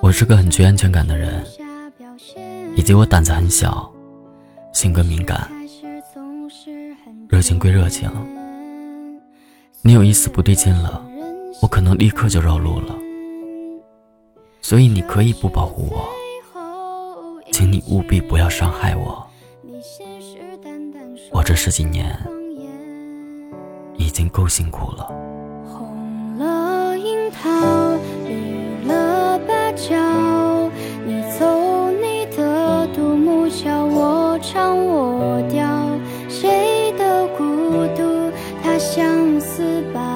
我是个很缺安全感的人，以及我胆子很小，性格敏感，热情归热情，你有一丝不对劲了，我可能立刻就绕路了。所以你可以不保护我，请你务必不要伤害我。我这十几年已经够辛苦了。唱我调，谁的孤独？他相思吧。